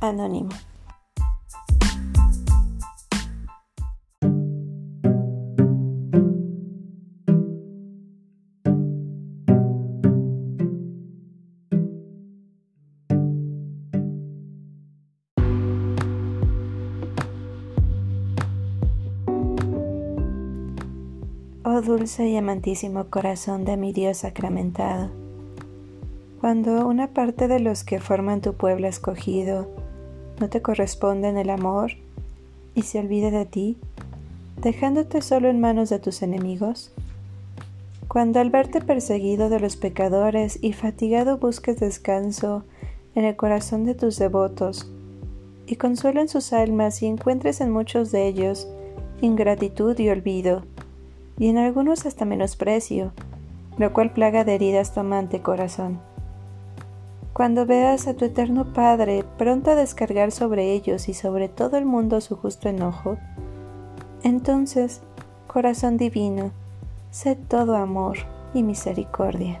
Anónimo. Oh dulce y amantísimo corazón de mi Dios sacramentado, cuando una parte de los que forman tu pueblo escogido no te corresponde en el amor y se olvide de ti, dejándote solo en manos de tus enemigos? Cuando al verte perseguido de los pecadores y fatigado busques descanso en el corazón de tus devotos, y consuelo en sus almas y encuentres en muchos de ellos ingratitud y olvido, y en algunos hasta menosprecio, lo cual plaga de heridas tu amante corazón. Cuando veas a tu eterno Padre pronto a descargar sobre ellos y sobre todo el mundo su justo enojo, entonces, corazón divino, sé todo amor y misericordia.